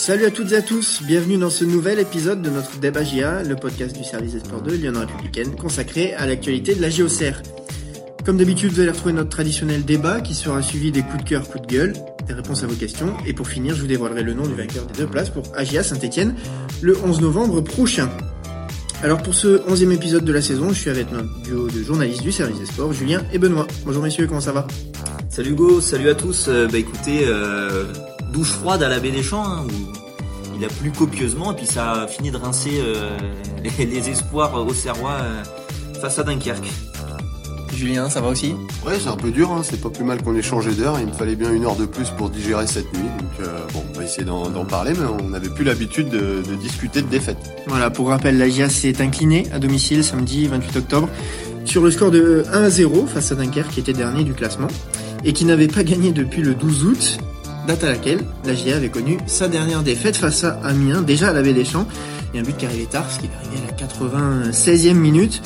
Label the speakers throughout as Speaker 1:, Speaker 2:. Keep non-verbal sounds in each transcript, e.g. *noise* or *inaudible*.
Speaker 1: Salut à toutes et à tous, bienvenue dans ce nouvel épisode de notre débat GIA, le podcast du service des sports de Lyon Républicaine consacré à l'actualité de la JOCR. Comme d'habitude, vous allez retrouver notre traditionnel débat qui sera suivi des coups de cœur, coups de gueule, des réponses à vos questions. Et pour finir, je vous dévoilerai le nom du vainqueur des deux places pour AGIA Saint-Etienne le 11 novembre prochain. Alors pour ce 11e épisode de la saison, je suis avec notre duo de journalistes du service des sports, Julien et Benoît. Bonjour messieurs, comment ça va?
Speaker 2: Salut Hugo, salut à tous. Euh, bah écoutez, euh, douche froide à la baie des Champs, hein, où il a plu copieusement et puis ça a fini de rincer euh, les, *laughs* les espoirs au Serrois euh, face à Dunkerque.
Speaker 1: Julien, ça va aussi?
Speaker 3: Ouais, c'est un peu dur, hein. c'est pas plus mal qu'on ait changé d'heure. Il me fallait bien une heure de plus pour digérer cette nuit. Donc euh, bon, on va essayer d'en d'en parler, mais on n'avait plus l'habitude de, de discuter de défaite.
Speaker 1: Voilà, pour rappel, la GIA s'est inclinée à domicile samedi 28 octobre sur le score de 1 à 0 face à Dunkerque qui était dernier du classement et qui n'avait pas gagné depuis le 12 août, date à laquelle la GIA avait connu sa dernière défaite face à Amiens, déjà à la baie des Champs. Et un but qui arrivait tard, parce qu'il est arrivé à la 96e minute.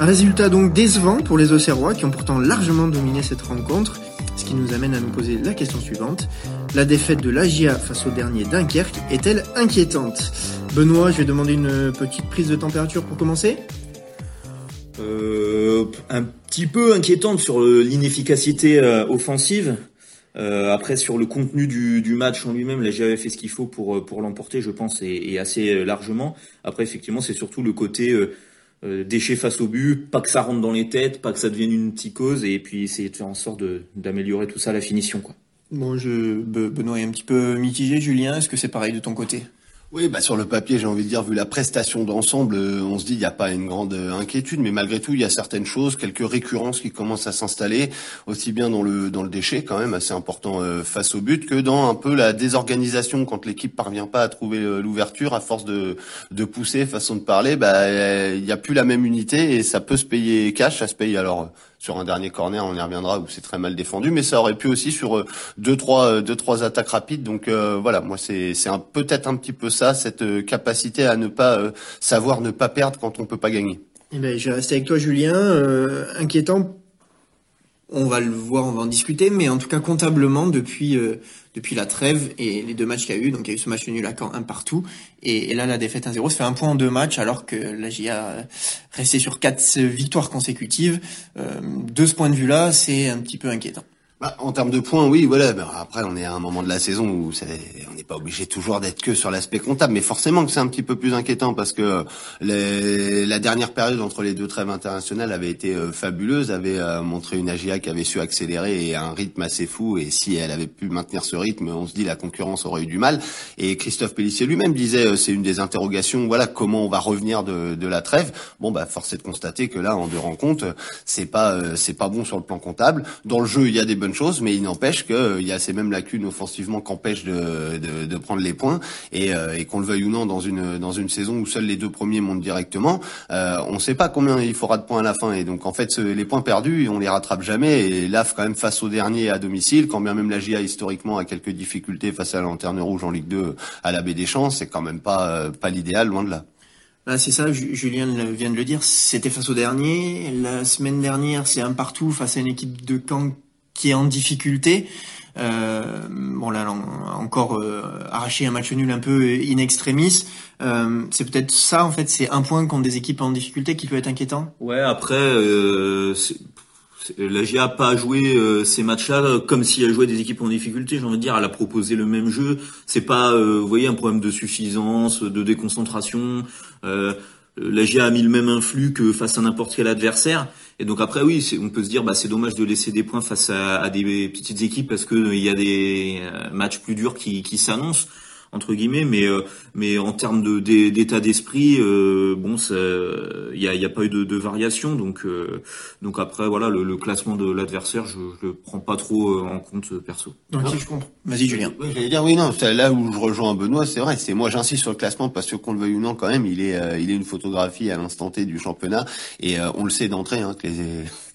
Speaker 1: Un résultat donc décevant pour les Auxerrois qui ont pourtant largement dominé cette rencontre, ce qui nous amène à nous poser la question suivante. La défaite de l'AGIA face au dernier Dunkerque est-elle inquiétante? Benoît, je vais demander une petite prise de température pour commencer.
Speaker 2: Euh, un petit peu inquiétante sur l'inefficacité euh, offensive. Euh, après sur le contenu du, match en lui-même, la avait fait ce qu'il faut pour euh, pour l'emporter, je pense, et, assez euh, largement. Après effectivement, c'est surtout le côté euh, euh, déchet face au but, pas que ça rentre dans les têtes, pas que ça devienne une psychose, et puis c'est de faire en sorte d'améliorer tout ça à la finition, quoi.
Speaker 1: Bon, je, Be- Benoît est un petit peu mitigé. Julien, est-ce que c'est pareil de ton côté?
Speaker 3: Oui, bah sur le papier, j'ai envie de dire, vu la prestation d'ensemble, euh, on se dit il n'y a pas une grande euh, inquiétude, mais malgré tout, il y a certaines choses, quelques récurrences qui commencent à s'installer, aussi bien dans le dans le déchet quand même assez important euh, face au but, que dans un peu la désorganisation quand l'équipe parvient pas à trouver l'ouverture à force de de pousser, façon de parler, bah il n'y a plus la même unité et ça peut se payer cash, ça se paye alors. Sur un dernier corner, on y reviendra où c'est très mal défendu, mais ça aurait pu aussi sur euh, deux trois euh, deux trois attaques rapides. Donc euh, voilà, moi c'est c'est peut-être un petit peu ça cette capacité à ne pas savoir ne pas perdre quand on peut pas gagner.
Speaker 1: Eh ben, je vais rester avec toi, Julien. Inquiétant. On va le voir, on va en discuter, mais en tout cas comptablement depuis euh, depuis la trêve et les deux matchs qu'il y a eu, donc il y a eu ce match nul à Caen un partout, et, là la défaite 1-0, ça fait un point en deux matchs alors que la GIA resté sur quatre victoires consécutives. Euh, de ce point de vue-là, c'est un petit peu inquiétant.
Speaker 3: Bah, en termes de points, oui, voilà. Mais après, on est à un moment de la saison où on n'est pas obligé toujours d'être que sur l'aspect comptable, mais forcément que c'est un petit peu plus inquiétant parce que les- la dernière période entre les deux trêves internationales avait été euh, fabuleuse, avait euh, montré une AGIA qui avait su accélérer et un rythme assez fou. Et si elle avait pu maintenir ce rythme, on se dit la concurrence aurait eu du mal. Et Christophe Pellissier lui-même disait, euh, c'est une des interrogations. Voilà, comment on va revenir de, de la trêve Bon, bah, force est de constater que là, en deux rencontres, c'est pas, c'est pas bon sur le plan comptable. Dans le jeu, il y a des bonnes choses, mais il n'empêche qu'il y a ces mêmes lacunes offensivement qu'empêchent de, de, de prendre les points. Et, euh, et qu'on le veuille ou non, dans une dans une saison où seuls les deux premiers montent directement, euh, on ne sait pas combien il faudra de points à la fin. Et donc en fait, les points perdus, on les rattrape jamais. Et là, quand même face au dernier à domicile, quand bien même la GIA historiquement a quelques difficultés face à la lanterne rouge en Ligue 2 à la Baie des Champs, c'est quand même pas euh, pas l'idéal, loin de là.
Speaker 1: Là, c'est ça, Ju- Julien vient de le dire, c'était face au dernier. La semaine dernière, c'est un partout face à une équipe de Caen qui est en difficulté. Euh, bon là, en- encore euh, arraché un match nul un peu in extremis. Euh, c'est peut-être ça en fait, c'est un point contre des équipes en difficulté qui peut être inquiétant.
Speaker 2: Ouais, après, euh, la GIA a pas joué euh, ces matchs-là comme si elle jouait des équipes en difficulté. J'ai envie de dire, elle a proposé le même jeu. C'est pas, euh, vous voyez, un problème de suffisance, de déconcentration. Euh, la GIA a mis le même influx que face à n'importe quel adversaire. Et donc après, oui, on peut se dire, bah, c'est dommage de laisser des points face à, à des petites équipes parce que euh, y a des euh, matchs plus durs qui, qui s'annoncent entre guillemets, mais euh, mais en termes de d'é- d'état d'esprit, euh, bon, ça- il y a, il y a pas eu de, de variation, donc euh, donc après voilà, le, le classement de l'adversaire, je, je le prends pas trop euh, en compte perso.
Speaker 1: Donc si je comprends. Vas-y Julien.
Speaker 3: Oui, j'allais dire oui non, c'est là où je rejoins Benoît, c'est vrai, c'est moi j'insiste sur le classement parce que qu'on le veuille ou non quand même, il est euh, il est une photographie à l'instant T du championnat et euh, on le sait d'entrée hein, que les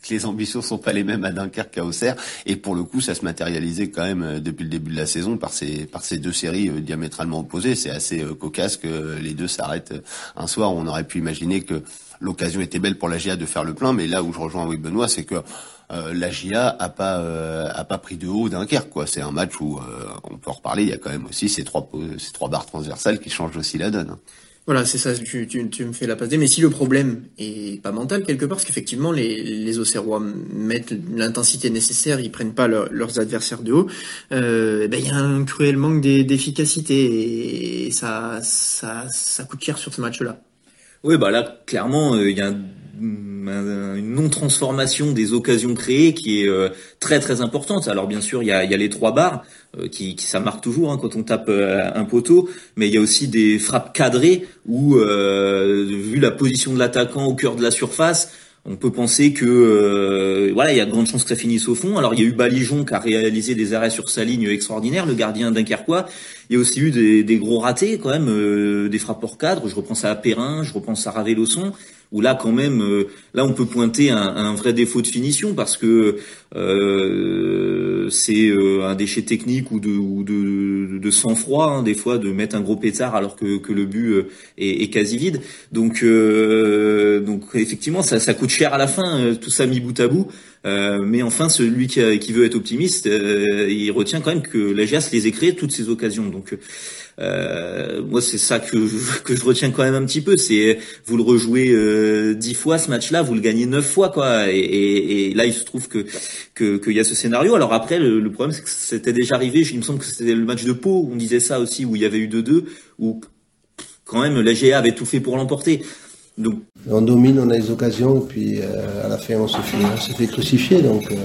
Speaker 3: que les ambitions sont pas les mêmes à Dunkerque qu'à Auxerre et pour le coup ça se matérialisait quand même euh, depuis le début de la saison par ces par ces deux séries euh, diamétralement opposées, c'est assez euh, cocasse que les deux s'arrêtent euh, un soir, on aurait pu imaginer que l'occasion était belle pour la GIA de faire le plein, mais là où je rejoins oui Benoît, c'est que euh, la GIA a pas a pas pris de haut Dunkerque quoi. C'est un match où on peut en reparler. Il y a quand même aussi ces trois ces trois barres transversales qui changent aussi la donne. Hein.
Speaker 1: Voilà, c'est ça, tu, tu, tu, me fais la passe Mais si le problème est pas mental quelque part, parce qu'effectivement, les, les mettent l'intensité nécessaire, ils prennent pas leurs adversaires de haut, euh, eh ben, il y a un cruel manque d'efficacité et ça, ça, ça coûte cher sur ce match-là.
Speaker 2: Oui, bah là, clairement, euh, il y a une non-transformation des occasions créées qui est euh, très très importante. Alors bien sûr, il y a, y a les trois barres euh, qui, qui, ça marque toujours hein, quand on tape un poteau, mais il y a aussi des frappes cadrées où, vu la position de l'attaquant au cœur de la surface, on peut penser que euh, voilà, il y a de grandes chances que ça finisse au fond. Alors il y a eu Balijon qui a réalisé des arrêts sur sa ligne extraordinaires, le gardien dunkerquois. Il y a aussi eu des, gros ratés quand même, euh, des frappes hors cadre. Je repense à Perrin, je repense à Ravelosson où là quand même, euh, là on peut pointer un, un, vrai défaut de finition parce que euh, c'est euh, un déchet technique ou de, ou de, de sang-froid hein, des fois de mettre un gros pétard alors que, que le but euh, est, est, quasi vide. Donc, donc effectivement ça, ça coûte cher à la fin, tout ça mis bout à bout. mais enfin, celui qui, qui veut être optimiste, il retient quand même que la GIAS les ait créées toutes ces occasions. Donc euh, moi, c'est ça que je, que je retiens quand même un petit peu. C'est vous le rejouez euh, dix fois ce match-là, vous le gagnez neuf fois, quoi. Et, et, et, là, il se trouve que qu'il y a ce scénario. Alors après, le, problème, c'est que c'était déjà arrivé. Il me semble que c'était le match de Pau. On disait ça aussi, où il y avait eu 2-2, où quand même la GA avait tout fait pour l'emporter.
Speaker 4: Donc on domine, on a les occasions, puis euh, à la fin, on se fait, on fait crucifier. Donc euh,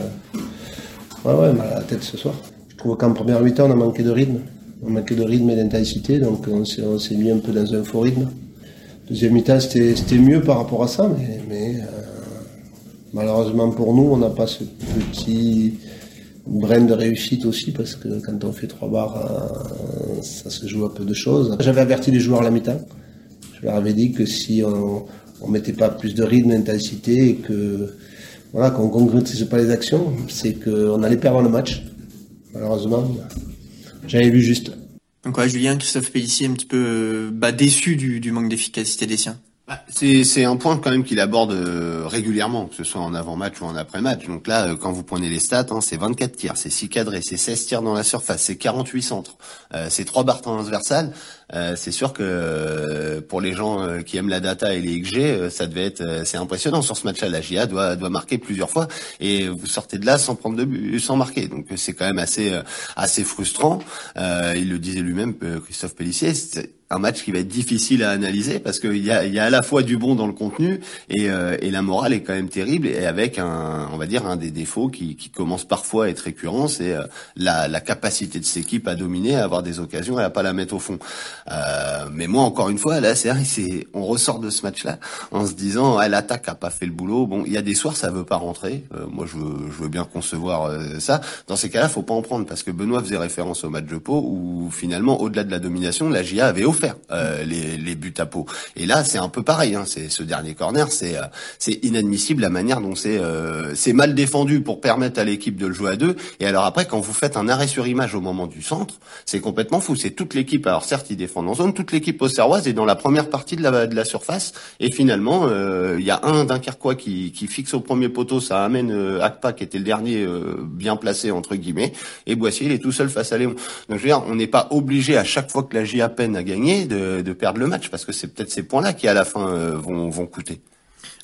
Speaker 4: ouais, ouais, mal à la tête ce soir. Je trouve qu'en première mi-temps, on a manqué de rythme on manquait de rythme et d'intensité, donc on s'est mis un peu dans un faux rythme. Deuxième mi-temps, c'était mieux par rapport à ça, mais, euh, malheureusement pour nous, on n'a pas ce petit brin de réussite aussi, parce que quand on fait trois barres, euh, ça se joue à peu de choses. J'avais averti les joueurs à la mi-temps. Je leur avais dit que si on ne mettait pas plus de rythme, d'intensité, et que voilà, qu'on ne concrétise pas les actions, c'est qu'on allait perdre le match. Malheureusement, j'avais vu juste.
Speaker 1: Donc ouais, Julien, Christophe Pellissier un petit peu euh, bah, déçu du, du manque d'efficacité des siens.
Speaker 3: Bah, c'est un point quand même qu'il aborde euh, régulièrement, que ce soit en avant-match ou en après-match. Donc là, euh, quand vous prenez les stats, hein, c'est 24 tirs, c'est 6 cadrés, c'est 16 tirs dans la surface, c'est 48 centres, euh, c'est 3 barres transversales. Euh, c'est sûr que pour les gens qui aiment la data et les XG, ça devait être, c'est impressionnant sur ce match-là. La GIA doit, doit marquer plusieurs fois et vous sortez de là sans prendre de but, sans marquer. Donc c'est quand même assez, assez frustrant. il le disait lui-même, Christophe Pellissier un match qui va être difficile à analyser parce qu'il y a, y a à la fois du bon dans le contenu et, euh, et la morale est quand même terrible et avec un, on va dire un des défauts qui, qui commence parfois à être récurrent, c'est euh, la, la, capacité de cette équipe à dominer, à avoir des occasions et à pas la mettre au fond. Euh, mais moi, encore une fois, là, c'est on ressort de ce match-là en se disant, ah, l'attaque a pas fait le boulot. Bon, il y a des soirs, ça veut pas rentrer. Euh, moi, je veux, je veux bien concevoir ça. Dans ces cas-là, faut pas en prendre parce que Benoît faisait référence au match de Pau où finalement, au-delà de la domination, la GIA avait offert euh, les, les, buts à peau. Et là, c'est un peu pareil. Hein, c'est ce dernier corner, c'est euh, inadmissible la manière dont c'est euh, mal défendu pour permettre à l'équipe de le jouer à deux. Et alors après, quand vous faites un arrêt sur image au moment du centre, c'est complètement fou. C'est toute l'équipe. Alors certes, ils Toute l'équipe auxerroise est dans la première partie de la de surface. Et finalement, il y a un Dunkerquois qui qui fixe au premier poteau. Ça amène Akpa qui était le dernier bien placé entre guillemets. Et Boissier, il est tout seul face à Léon. Donc je veux dire, on n'est pas obligé à chaque fois que la J a peine à gagner de, perdre le match parce que c'est peut-être ces points-là qui à la fin euh, vont, vont coûter.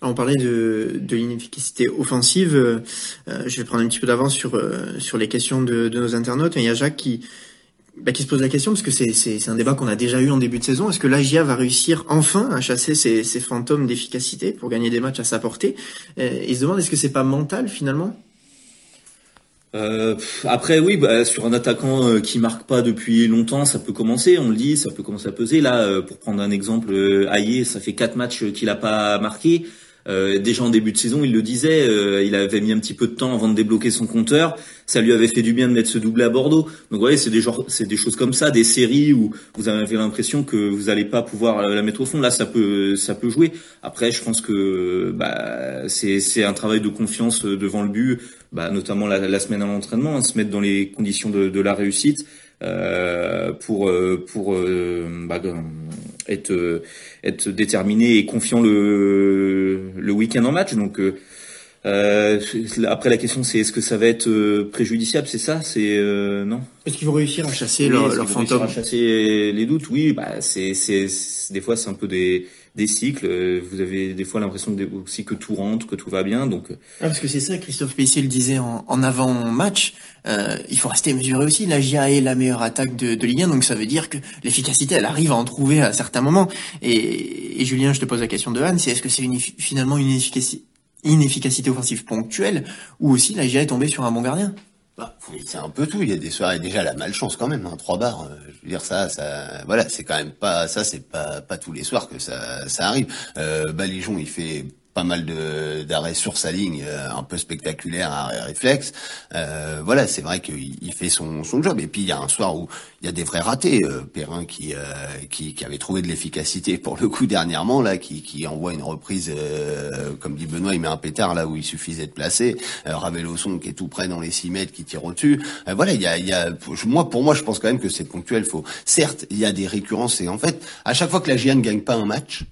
Speaker 1: on parlait de, de l'inefficacité offensive. Euh, je vais prendre un petit peu d'avance sur euh, sur les questions de, nos internautes. Il y a Jacques qui bah, qui se pose la question parce que c'est un débat qu'on a déjà eu en début de saison. Est-ce que l'AGIA va réussir enfin à chasser ces fantômes d'efficacité pour gagner des matchs à sa portée? Il se demande est-ce que c'est pas mental finalement?
Speaker 2: Euh, après oui, bah, sur un attaquant euh, qui marque pas depuis longtemps, ça peut commencer, on le dit, ça peut commencer à peser. Là, euh, pour prendre un exemple, Aïe, ça fait quatre matchs qu'il a pas marqué. Euh, déjà en début de saison, il le disait, euh, il avait mis un petit peu de temps avant de débloquer son compteur. Ça lui avait fait du bien de mettre ce doublé à Bordeaux. Donc vous voyez, c'est des c'est des choses comme ça, des séries où vous avez l'impression que vous n'allez pas pouvoir la mettre au fond. Là, ça peut, ça peut jouer. Après, je pense que bah, c'est, un travail de confiance devant le but, bah, notamment la, semaine à l'entraînement, hein, se mettre dans les conditions de, de la réussite. Euh, pour pour bah, être être déterminé et confiant le le week-end en match. Donc euh, Euh, après la question c'est est-ce que ça va être euh, préjudiciable, c'est ça, c'est euh, non
Speaker 1: Est-ce qu'ils vont réussir à chasser leur, leur fantôme
Speaker 2: À chasser les doutes, oui. Bah c'est c'est des fois c'est un peu des des cycles. Euh, vous avez des fois l'impression aussi que tout rentre, que tout va bien. Donc
Speaker 1: ah, parce que c'est ça, Christophe Pessier le disait en, en avant match. Euh, il faut rester mesuré aussi. La GIA est la meilleure attaque de, de Ligue 1, donc ça veut dire que l'efficacité, elle arrive à en trouver à certains moments. Et, et Julien, je te pose la question de Anne, c'est est-ce que c'est finalement une efficacité inefficacité offensive ponctuelle ou aussi la GIA est tombée sur un bon gardien?
Speaker 3: Bah, c'est un peu tout. Il y a des soirées déjà la malchance quand même. Hein, trois barres. Euh, je veux dire ça, ça, voilà, c'est quand même pas ça. C'est pas pas tous les soirs que ça ça arrive. Euh, Balijon, il fait pas mal de d'arrêts sur sa ligne, euh, un peu spectaculaire, arrêt réflexe. Euh, voilà, c'est vrai qu'il il fait son, son job. Et puis il y a un soir où il y a des vrais ratés. Euh, Perrin qui, euh, qui, qui avait trouvé de l'efficacité pour le coup dernièrement là, qui, qui envoie une reprise, comme dit Benoît, il met un pétard là où il suffisait de placer. Ravelosson qui est tout près dans les 6 mètres, qui tire au-dessus. voilà, il y a, il y a, moi pour moi je pense quand même que c'est ponctuel. Faut, certes, il y a des récurrences et en fait, à chaque fois que la GIA ne gagne pas un match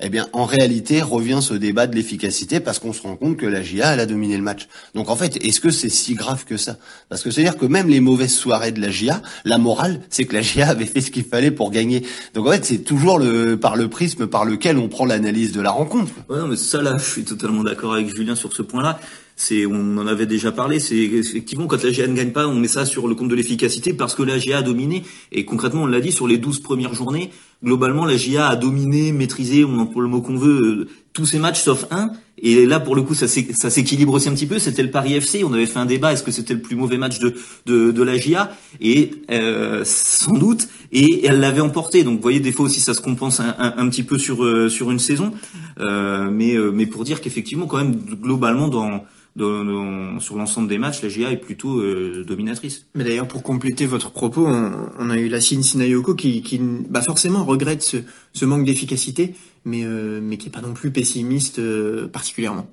Speaker 3: eh bien, en réalité, revient ce débat de l'efficacité parce qu'on se rend compte que la GIA, elle a dominé le match. Donc, en fait, est-ce que c'est si grave que ça? Parce que c'est-à-dire que même les mauvaises soirées de la GIA, la morale, c'est que la GIA avait fait ce qu'il fallait pour gagner. Donc, en fait, c'est toujours le, par le prisme par lequel on prend l'analyse de la rencontre.
Speaker 2: Ouais, non, mais ça, là, je suis totalement d'accord avec Julien sur ce point-là c'est on en avait déjà parlé, c'est effectivement quand la GA ne gagne pas, on met ça sur le compte de l'efficacité parce que la GA a dominé et concrètement on l'a dit sur les 12 premières journées, globalement la GA a dominé, maîtrisé, on emploie le mot qu'on veut, euh, tous ces matchs sauf un. Et là pour le coup ça s'équilibre aussi un petit peu, c'était le Paris FC, on avait fait un débat est-ce que c'était le plus mauvais match de de, de la GA et euh, sans doute. Et elle l'avait emporté. Donc vous voyez des fois aussi ça se compense un, un, petit peu sur euh, sur une saison. Mais mais pour dire qu'effectivement quand même globalement dans sur l'ensemble des matchs, la GA est plutôt euh, dominatrice.
Speaker 1: Mais d'ailleurs, pour compléter votre propos, on, a eu la Sinayoko qui, qui bah forcément regrette ce, ce manque d'efficacité, mais, euh, mais qui est pas non plus pessimiste euh, particulièrement.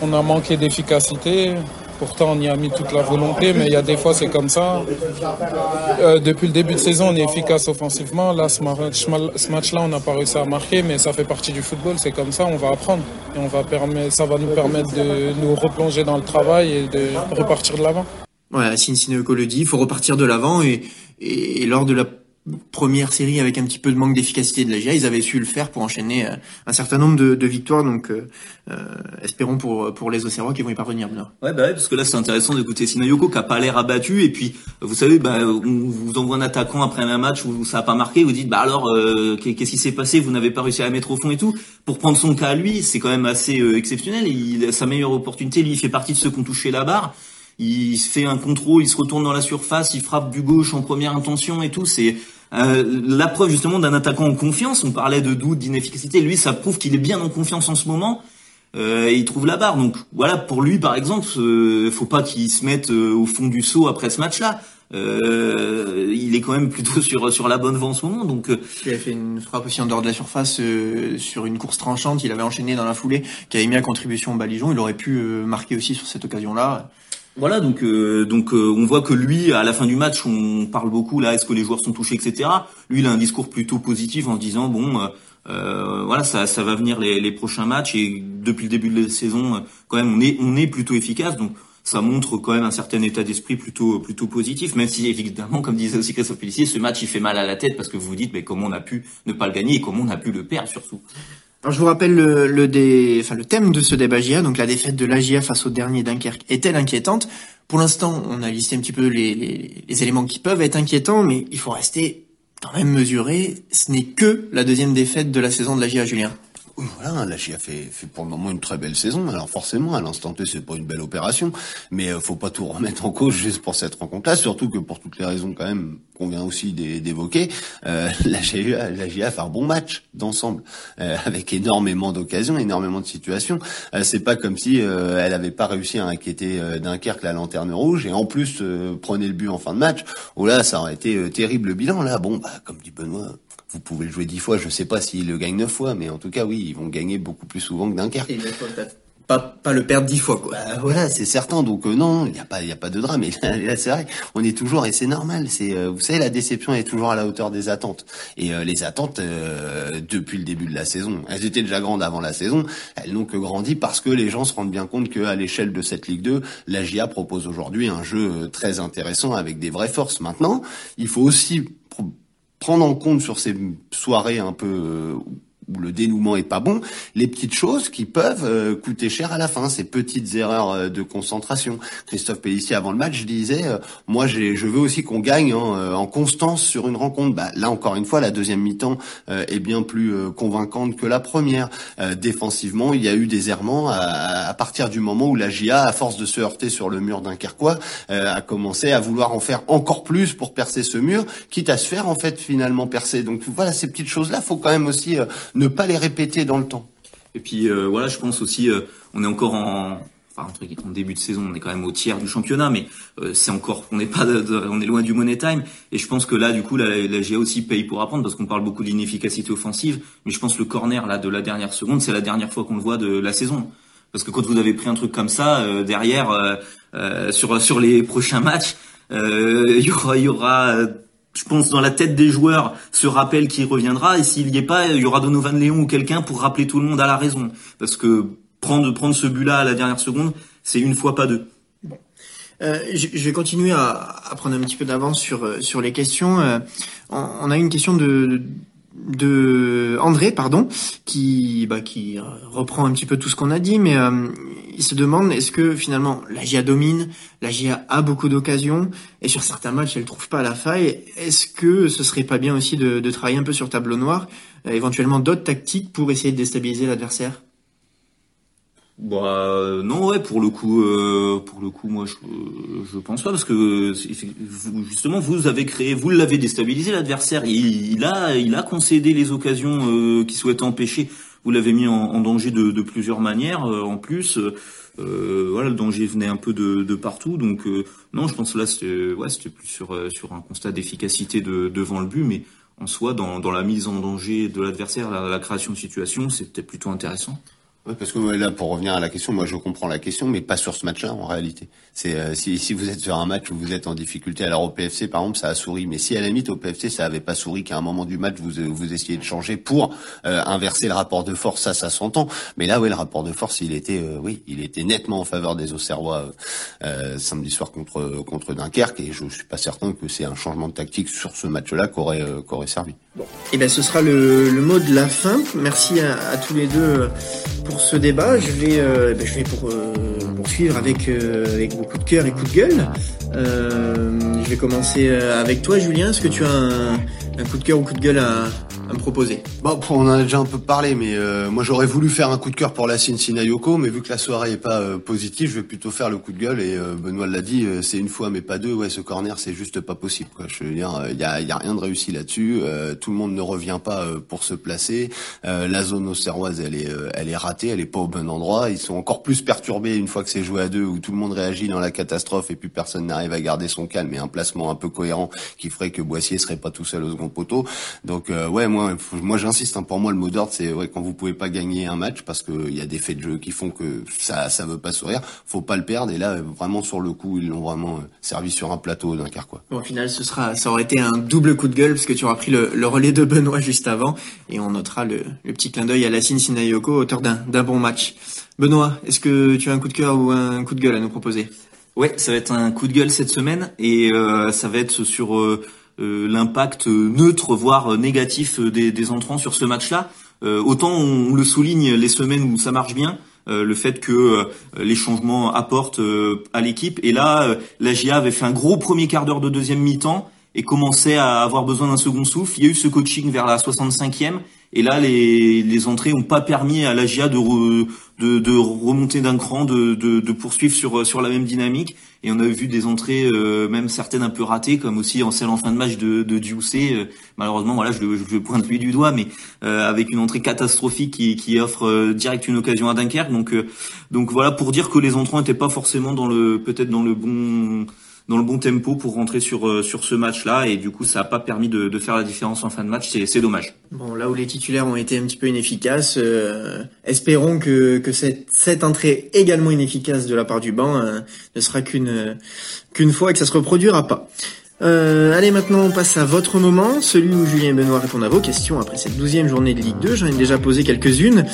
Speaker 5: On a manqué d'efficacité. Pourtant, on y a mis toute la volonté, mais il y a des fois, c'est comme ça. Euh, depuis le début de saison, on est efficace offensivement. Là, ce match-là, on n'a pas réussi à marquer, mais ça fait partie du football. C'est comme ça, on va apprendre. Et on va permettre, ça va nous permettre de nous replonger dans le travail et de repartir de l'avant.
Speaker 1: Ouais, Sinsineko le dit, il faut repartir de l'avant et, et lors de la première série avec un petit peu de manque d'efficacité de la GIA, ils avaient su le faire pour enchaîner euh, un certain nombre de, de victoires. Donc, euh, euh, espérons pour pour les Océrois qu'ils vont y parvenir.
Speaker 2: Ouais, bah ouais, parce que là, c'est intéressant d'écouter Sinayoko qui a pas l'air abattu. Et puis, vous savez, bah, on vous envoie un attaquant après un match où ça a pas marqué. Vous dites, bah alors, qu'est-ce qui s'est passé? Vous n'avez pas réussi à mettre au fond et tout. Pour prendre son cas à lui, c'est quand même assez exceptionnel. Il, sa meilleure opportunité, lui, il fait partie de ceux qui ont touché la barre il fait un contrôle, il se retourne dans la surface, il frappe du gauche en première intention et tout. C'est euh, la preuve justement d'un attaquant en confiance. On parlait de doute, d'inefficacité. Lui, ça prouve qu'il est bien en confiance en ce moment. Euh, il trouve la barre. Donc voilà, pour lui par exemple, euh, faut pas qu'il se mette euh, au fond du saut après ce match-là. il est quand même plutôt *laughs* sur sur la bonne voie en ce moment. Donc
Speaker 1: il a fait une frappe aussi en dehors de la surface sur une course tranchante. Il avait enchaîné dans la foulée, qui avait mis à contribution Balijon. Il aurait pu marquer aussi sur cette occasion-là.
Speaker 2: Voilà, donc euh, donc euh, on voit que lui, à la fin du match, on parle beaucoup là, est-ce que les joueurs sont touchés, etc. Lui, il a un discours plutôt positif en disant bon, euh, voilà, ça, va venir les, les, prochains matchs et depuis le début de la saison, quand même, on est on est plutôt efficace, donc ça montre quand même un certain état d'esprit plutôt plutôt positif, même si évidemment, comme disait aussi Christophe Pellissier, ce match il fait mal à la tête parce que vous vous dites mais comment on a pu ne pas le gagner et comment on a pu le perdre surtout.
Speaker 1: Alors je vous rappelle le, le, dé, enfin, le thème de ce débat GIA, donc la défaite de l'AGIA face au dernier Dunkerque est-elle inquiétante? Pour l'instant, on a listé un petit peu les, les, les, éléments qui peuvent être inquiétants, mais il faut rester quand même mesuré. Ce n'est que la deuxième défaite de la saison de l'AGIA, Julien.
Speaker 3: Voilà, la GIA fait, fait pour le moment une très belle saison. Alors forcément, à l'instant T, c'est pas une belle opération, mais euh, faut pas tout remettre en cause juste pour cette rencontre-là. Surtout que pour toutes les raisons quand même qu'on vient aussi d'évoquer, euh, la GIA, la fait un bon match d'ensemble, euh, avec énormément d'occasions, énormément de situations. Euh, c'est pas comme si euh, elle avait pas réussi à inquiéter Dunkerque la lanterne rouge et en plus prenait le but en fin de match. Oh là, ça aurait été terrible le bilan. Là, bon, bah comme dit Benoît vous pouvez le jouer dix fois. Je sais pas s'ils le gagnent neuf fois, mais en tout cas, oui, ils vont gagner beaucoup plus souvent que Dunkerque.
Speaker 1: pas pas le perdre dix fois quoi.
Speaker 3: Bah, voilà, c'est certain. Donc euh, non, il n'y a pas il y a pas de drame. Et *laughs* là, c'est vrai, on est toujours et c'est normal. C'est euh, vous savez la déception est toujours à la hauteur des attentes. Et euh, les attentes depuis le début de la saison, elles étaient déjà grandes avant la saison. Elles n'ont que grandi parce que les gens se rendent bien compte qu'à l'échelle de cette Ligue 2, la GIA propose aujourd'hui un jeu très intéressant avec des vraies forces. Maintenant, il faut aussi prendre en compte sur ces soirées un peu le dénouement est pas bon, les petites choses qui peuvent euh, coûter cher à la fin, ces petites erreurs euh, de concentration. Christophe Pellissier avant le match disait, euh, moi je veux aussi qu'on gagne hein, en constance sur une rencontre. Bah, là encore une fois, la deuxième mi-temps est bien plus convaincante que la première. défensivement, il y a eu des errements à, partir du moment où la GIA, à force de se heurter sur le mur d'un Kerquois, a commencé à vouloir en faire encore plus pour percer ce mur, quitte à se faire en fait finalement percer. Donc voilà, ces petites choses-là, faut quand même aussi pas les répéter dans le temps.
Speaker 2: Et puis euh, voilà, je pense aussi, euh, on est encore en, enfin en début de saison, on est quand même au tiers du championnat, mais euh, c'est encore, on n'est pas, on est loin du money time. Et je pense que là, du coup, la, la GA aussi paye pour apprendre parce qu'on parle beaucoup d'inefficacité offensive, mais je pense le corner là de la dernière seconde, c'est la dernière fois qu'on le voit de la saison. Parce que quand vous avez pris un truc comme ça derrière sur sur les prochains matchs, il y aura y aura je pense dans la tête des joueurs ce rappel qui reviendra et s'il n'y est pas il y aura Donovan Léon ou quelqu'un pour rappeler tout le monde à la raison. Parce que prendre prendre ce but là à la dernière seconde c'est une fois pas deux.
Speaker 1: Euh, je, vais continuer à, à, prendre un petit peu d'avance sur euh, sur les questions. Euh, on, a une question de André, pardon, qui bah, qui reprend un petit peu tout ce qu'on a dit, mais euh, il se demande est-ce que finalement la GIA domine, la GIA a beaucoup d'occasions et sur certains matchs elle trouve pas la faille. Est-ce que ce serait pas bien aussi de, de travailler un peu sur tableau noir, euh, éventuellement d'autres tactiques pour essayer de déstabiliser l'adversaire?
Speaker 2: Bah non ouais pour le coup euh, pour le coup moi je je pense pas parce que justement vous avez créé vous l'avez déstabilisé l'adversaire. Il, il, a il a concédé les occasions euh, qu'il souhaitait empêcher. Vous l'avez mis en, danger de, plusieurs manières euh, en plus. Euh, voilà le danger venait un peu de, partout. Donc non je pense là c'était ouais c'était plus sur sur un constat d'efficacité de, devant le but. Mais en soi dans, dans la mise en danger de l'adversaire la, création de situation c'était plutôt intéressant
Speaker 3: parce que là, pour revenir à la question, moi je comprends la question, mais pas sur ce match-là en réalité. C'est euh, si, si vous êtes sur un match où vous êtes en difficulté, alors au PFC par exemple, ça a souri, mais si à la limite au PFC ça avait pas souri qu'à un moment du match vous vous essayez de changer pour euh, inverser le rapport de force, ça ça s'entend. Mais là, oui, le rapport de force, il était, euh, oui, il était nettement en faveur des Auxerrois samedi soir contre contre Dunkerque, et je suis pas certain que c'est un changement de tactique sur ce match-là qu'aurait qu'aurait servi.
Speaker 1: Bon, et eh ben ce sera le, le, mot de la fin. Merci à, à tous les deux pour ce débat. Je vais, euh, ben, je vais pour, euh, poursuivre avec, euh, avec beaucoup de cœur et coup de gueule. je vais commencer avec toi, Julien. Est-ce que tu as un, un coup de cœur ou coup de gueule à, me proposer
Speaker 3: Bon, on en a déjà un peu parlé, mais euh, moi j'aurais voulu faire un coup de cœur pour la Sinayoko, mais vu que la soirée est pas euh, positive, je vais plutôt faire le coup de gueule. Et euh, Benoît l'a dit, c'est une fois mais pas deux. Ouais, ce corner, c'est juste pas possible. Je veux dire, il y a, y a, rien de réussi là-dessus. tout le monde ne revient pas pour se placer. la zone auxerroise, elle est, elle est ratée, elle est pas au bon endroit. Ils sont encore plus perturbés une fois que c'est joué à deux, où tout le monde réagit dans la catastrophe et puis personne n'arrive à garder son calme et un placement un peu cohérent qui ferait que Boissier serait pas tout seul au second poteau. Donc ouais, moi, moi j'insiste. Hein, pour moi, le mot d'ordre, c'est ouais, quand vous pouvez pas gagner un match parce qu'il y a des faits de jeu qui font que ça, ça veut pas sourire. Faut pas le perdre. Et là, vraiment sur le coup, ils l'ont vraiment euh, servi sur un plateau d'un quart quoi.
Speaker 1: Bon, au final, ce sera, ça aurait été un double coup de gueule parce que tu auras pris le, le relais de Benoît juste avant et on notera le, le petit clin d'œil à Lassine Sinayoko, auteur d'un, d'un bon match. Benoît, est-ce que tu as un coup de cœur ou un coup de gueule à nous proposer?
Speaker 2: Ouais, ça va être un coup de gueule cette semaine et euh, ça va être sur euh, euh, l'impact neutre, voire négatif des, des entrants sur ce match-là. Euh, autant on, le souligne les semaines où ça marche bien, euh, le fait que les changements apportent à l'équipe. Et là, la GIA avait fait un gros premier quart d'heure de deuxième mi-temps et commençait à avoir besoin d'un second souffle. Il y a eu ce coaching vers la 65e et là les, les entrées n'ont pas permis à la GIA de, de, de, remonter d'un cran, de, de, de, poursuivre sur, sur la même dynamique. Et on a vu des entrées, euh, même certaines un peu ratées, comme aussi en celle en fin de match de, de euh, malheureusement, voilà, je le, je le pointe lui du doigt, mais euh, avec une entrée catastrophique qui, qui offre direct une occasion à Dunkerque. Donc, donc voilà, pour dire que les entrants n'étaient pas forcément dans le, peut-être dans le bon dans le bon tempo pour rentrer sur euh, sur ce match-là et du coup ça a pas permis de, faire la différence en fin de match. C'est c'est dommage.
Speaker 1: Bon, là où les titulaires ont été un petit peu inefficaces, euh, espérons que que cette cette entrée également inefficace de la part du banc euh, ne sera qu'une qu'une fois et que ça se reproduira pas. Euh, allez, maintenant on passe à votre moment, celui où Julien et Benoît répondent à vos questions après cette douzième journée de Ligue 2. J'en ai déjà posé quelques-unes.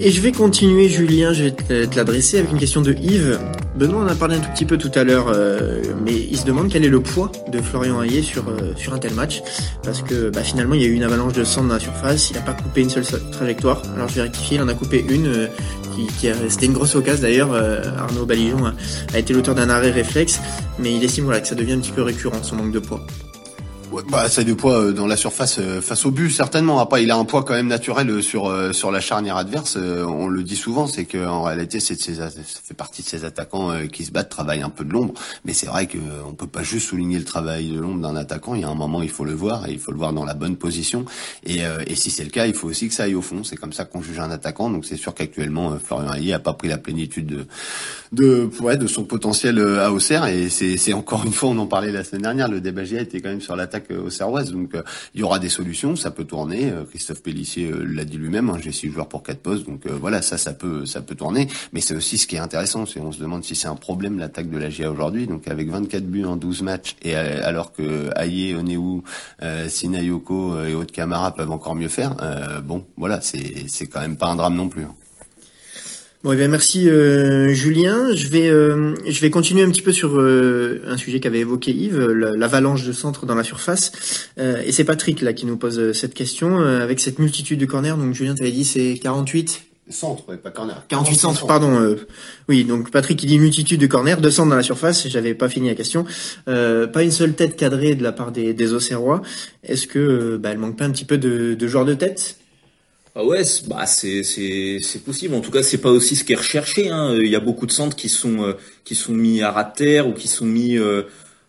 Speaker 1: Et je vais continuer, Julien, je vais te, l'adresser avec une question de Yves. Benoît en a parlé un tout petit peu tout à l'heure, euh, mais il se demande quel est le poids de Florian Hayé sur, euh, sur un tel match. Parce que bah, finalement, il y a eu une avalanche de sang dans la surface, il n'a pas coupé une seule trajectoire. Alors je vais rectifier, il en a coupé une. Euh, qui, qui c'était une grosse occasion d'ailleurs. euh, Arnaud Balijon a, a été l'auteur d'un arrêt réflexe, mais il estime voilà, que ça devient un petit peu récurrent son manque de poids.
Speaker 3: Bah, ça a du poids euh, dans la surface euh, face au but certainement. Après, il a un poids quand même naturel euh, sur sur la charnière adverse. On le dit souvent, c'est que en réalité, c'est ça fait partie de ces attaquants qui se battent, travaillent un peu de l'ombre. Mais c'est vrai que euh, on peut pas juste souligner le travail de l'ombre d'un attaquant. Il y a un moment, il faut le voir et il faut le voir dans la bonne position. Et, et si c'est le cas, il faut aussi que ça aille au fond. C'est comme ça qu'on juge un attaquant. Donc c'est sûr qu'actuellement, Florian Hayé a pas pris la plénitude de de ouais, de son potentiel à Auxerre. Et c'est encore une fois, on en parlait la semaine dernière. Le débat était quand même sur l'attaque euh, auxerroise. Donc euh, il y aura des solutions, ça peut tourner. Euh, Christophe Pellissier l'a dit lui-même. Hein, J'ai six joueurs pour quatre postes, donc voilà, ça, ça peut, ça peut tourner. Mais c'est aussi ce qui est intéressant, c'est on se demande si c'est un problème l'attaque de la GIA aujourd'hui. Donc avec 24 buts en 12 matchs et alors que Aye, Oneu, Sinayoko et Aude Camara peuvent encore mieux faire. bon, voilà, c'est c'est quand même pas un drame non plus.
Speaker 1: Bon, eh bien, merci euh, Julien. Je vais, euh, je vais continuer un petit peu sur euh, un sujet qu'avait évoqué Yves, la- l'avalanche de centre dans la surface. Euh, et c'est Patrick là qui nous pose euh, cette question euh, avec cette multitude de corners. Donc Julien, t'avais dit c'est 48
Speaker 3: Centre, ouais, pas corner.
Speaker 1: 48 centres, pardon. euh, oui, donc Patrick il dit multitude de corners, 200 dans la surface. J'avais pas fini la question. Euh, pas une seule tête cadrée de la part des, des Auxerrois. Est-ce que euh, bah, elle manque pas un petit peu de, de joueurs de tête?
Speaker 2: Ah ouais, c'est- bah c'est c'est c'est possible. En tout cas, c'est pas aussi ce qui est recherché. Hein. Il y a beaucoup de centres qui sont euh, qui sont mis à ras de terre ou qui sont mis euh,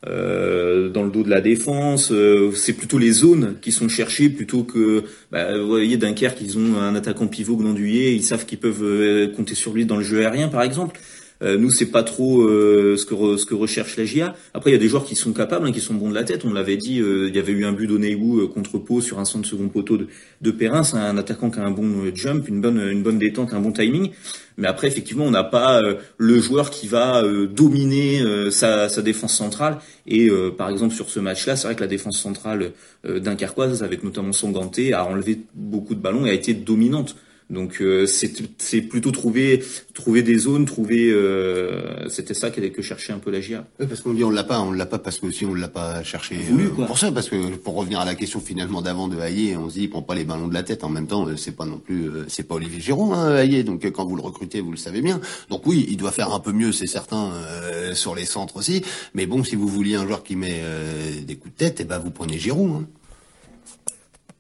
Speaker 2: euh, dans le dos de la défense. Euh, c'est plutôt les zones qui sont cherchées plutôt que. Bah, vous voyez, Dunkerque, ils ont un attaquant pivot glandouillé. Ils savent qu'ils peuvent euh, compter sur lui dans le jeu aérien, par exemple. Euh, nous, c'est pas trop euh, ce que re- ce que recherche la GIA. Après, il y a des joueurs qui sont capables, hein, qui sont bons de la tête. On l'avait dit, euh, il y avait eu un but d'Oneiwu euh, contre Pau sur un centre second poteau de, de Perrin. C'est un attaquant qui a un bon euh, jump, une bonne une bonne détente, un bon timing. Mais après, effectivement, on n'a pas euh, le joueur qui va dominer sa, sa défense centrale. Et par exemple, sur ce match-là, c'est vrai que la défense centrale euh, dunkerquoise, avec notamment son Ganté, a enlevé beaucoup de ballons et a été dominante. Donc euh, c'est c'est plutôt trouver trouver des zones, trouver euh, c'était ça qu'elle que cherchait un peu la GIA.
Speaker 3: Oui, parce qu'on dit on l'a pas, on l'a pas parce que aussi on l'a pas cherché
Speaker 2: Voulu,
Speaker 3: euh,
Speaker 2: quoi.
Speaker 3: pour ça, parce que pour revenir à la question finalement d'avant de Hayé, on se dit il prend pas les ballons de la tête. En même temps, euh, c'est pas non plus, euh, c'est pas Olivier Giroud, hein, Hayé. Donc quand vous le recrutez, vous le savez bien. Donc oui, il doit faire un peu mieux, c'est certain, euh, sur les centres aussi. Mais bon, si vous vouliez un joueur qui met euh, des coups de tête, eh ben vous prenez Giroud. Hein.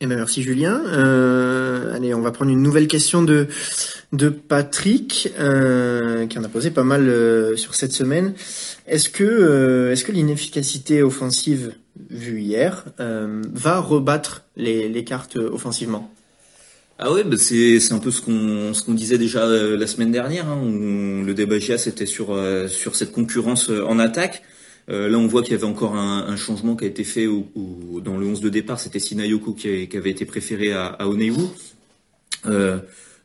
Speaker 1: Eh ben merci Julien. Euh, allez, on va prendre une nouvelle question de de Patrick euh, qui en a posé pas mal euh, sur cette semaine. Est-ce que est-ce que l'inefficacité offensive vue hier va rebattre les, les cartes offensivement?
Speaker 2: Ah ouais, bah c'est c'est un peu ce qu'on ce qu'on disait déjà la semaine dernière. Hein, où le débat GIA c'était sur sur cette concurrence en attaque. Euh, là, on voit qu'il y avait encore un, un changement qui a été fait au, au- dans le 11 de départ. C'était Sinayoko qui, qui avait été préféré à, à Oneiwu. Euh,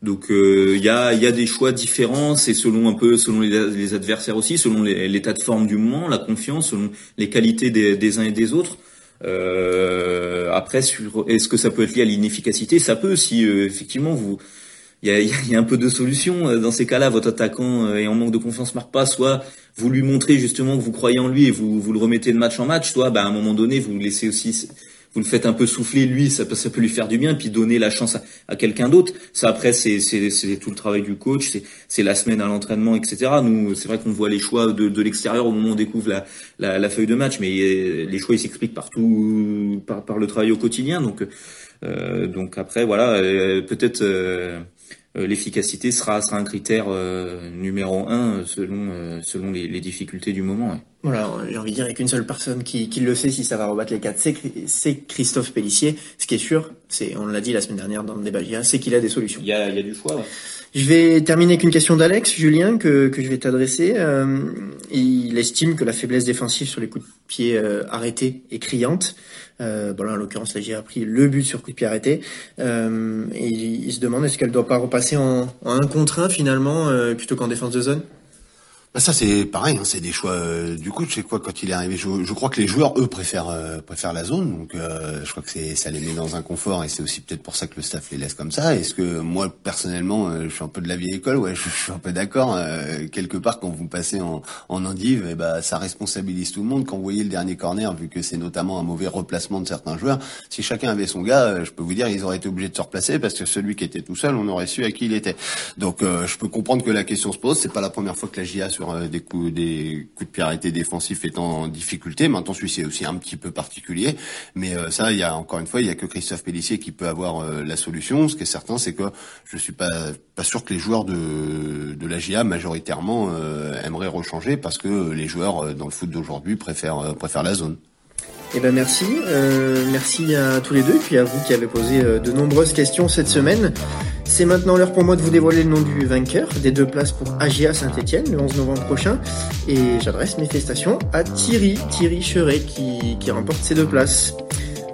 Speaker 2: donc euh, il y, a, y a des choix différents, c'est selon un peu selon les, adversaires aussi, selon l'état de forme du moment, la confiance, selon les qualités des, des uns et des autres. Euh, après, est-ce que ça peut être lié à l'inefficacité? Ça peut, si euh, effectivement vous il y a, y a un peu de solutions euh, dans ces cas-là. Votre attaquant euh, est en manque de confiance, marque pas. Soit vous lui montrez justement que vous croyez en lui et vous, vous le remettez de match en match. Soit, bah, à un moment donné, vous laissez aussi, vous le faites un peu souffler lui. Ça peut, ça peut lui faire du bien, puis donner la chance à, à quelqu'un d'autre. Ça après, c'est, c'est, tout le travail du coach. C'est, c'est la semaine à l'entraînement, etc. Nous, c'est vrai qu'on voit les choix de, de l'extérieur au moment où on découvre la, la, la feuille de match, mais euh, les choix ils s'expliquent partout par, par le travail au quotidien. Donc, euh, donc après, voilà, euh, peut-être. euh, l'efficacité sera, sera un critère euh, numéro un euh, selon, euh, selon les, les difficultés du moment. ouais.
Speaker 1: Voilà, j'ai envie de dire, il n'y a qu'une seule personne qui, qui, le sait si ça va rebattre les 4, c'est Christophe Pellissier. Ce qui est sûr, c'est, on l'a dit la semaine dernière dans le débat c'est qu'il a des solutions.
Speaker 2: Il y a, il y a du choix. Ouais.
Speaker 1: Je vais terminer avec une question d'Alex, Julien, que, que je vais t'adresser. Euh, il estime que la faiblesse défensive sur les coups de pied euh, arrêtés est criante. Euh, bon là, en l'occurrence, la a pris le but sur coup de pied arrêté. Euh, et il, se demande est-ce qu'elle doit pas repasser en, en un contre un finalement euh, plutôt qu'en défense de zone?
Speaker 3: Bah ça c'est pareil, hein, c'est des choix euh, du coach. C'est quoi quand il est arrivé je, je, crois que les joueurs eux préfèrent euh, préfèrent la zone, donc euh, je crois que c'est ça les met dans un confort et c'est aussi peut-être pour ça que le staff les laisse comme ça. Est-ce que moi personnellement, je suis un peu de la vieille école, ouais, *laughs* je, suis un peu d'accord. quelque part quand vous passez en en endive, eh bah ça responsabilise tout le monde. Quand vous voyez le dernier corner, vu que c'est notamment un mauvais replacement de certains joueurs, si chacun avait son gars, je peux vous dire ils auraient été obligés de se replacer parce que celui qui était tout seul, on aurait su à qui il était. Donc je peux comprendre que la question se pose. C'est pas la première fois que la GIA euh, des coups, de pied arrêtés défensifs étant en difficulté. Maintenant, celui-ci est aussi un petit peu particulier, mais euh, ça, il y a encore une fois, il y a que Christophe Pellissier qui peut avoir euh, la solution. Ce qui est certain, c'est que je suis pas sûr que les joueurs de de la GIA majoritairement aimeraient rechanger parce que les joueurs dans le foot d'aujourd'hui préfèrent la zone.
Speaker 1: Eh ben merci, merci à tous les deux, puis à vous qui avez posé de nombreuses questions cette semaine. C'est maintenant l'heure pour moi de vous dévoiler le nom du vainqueur des deux places pour AGA Saint-Etienne le 11 novembre prochain. Et j'adresse mes félicitations à Thierry, Thierry Cheret qui, qui remporte ces deux places.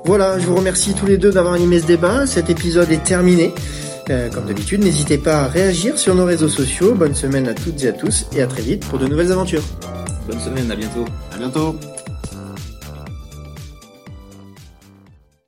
Speaker 1: Voilà, je vous remercie tous les deux d'avoir animé ce débat. Cet épisode est terminé. Euh, comme d'habitude, n'hésitez pas à réagir sur nos réseaux sociaux. Bonne semaine à toutes et à tous et à très vite pour de nouvelles aventures.
Speaker 2: Bonne semaine, à bientôt.
Speaker 3: À bientôt.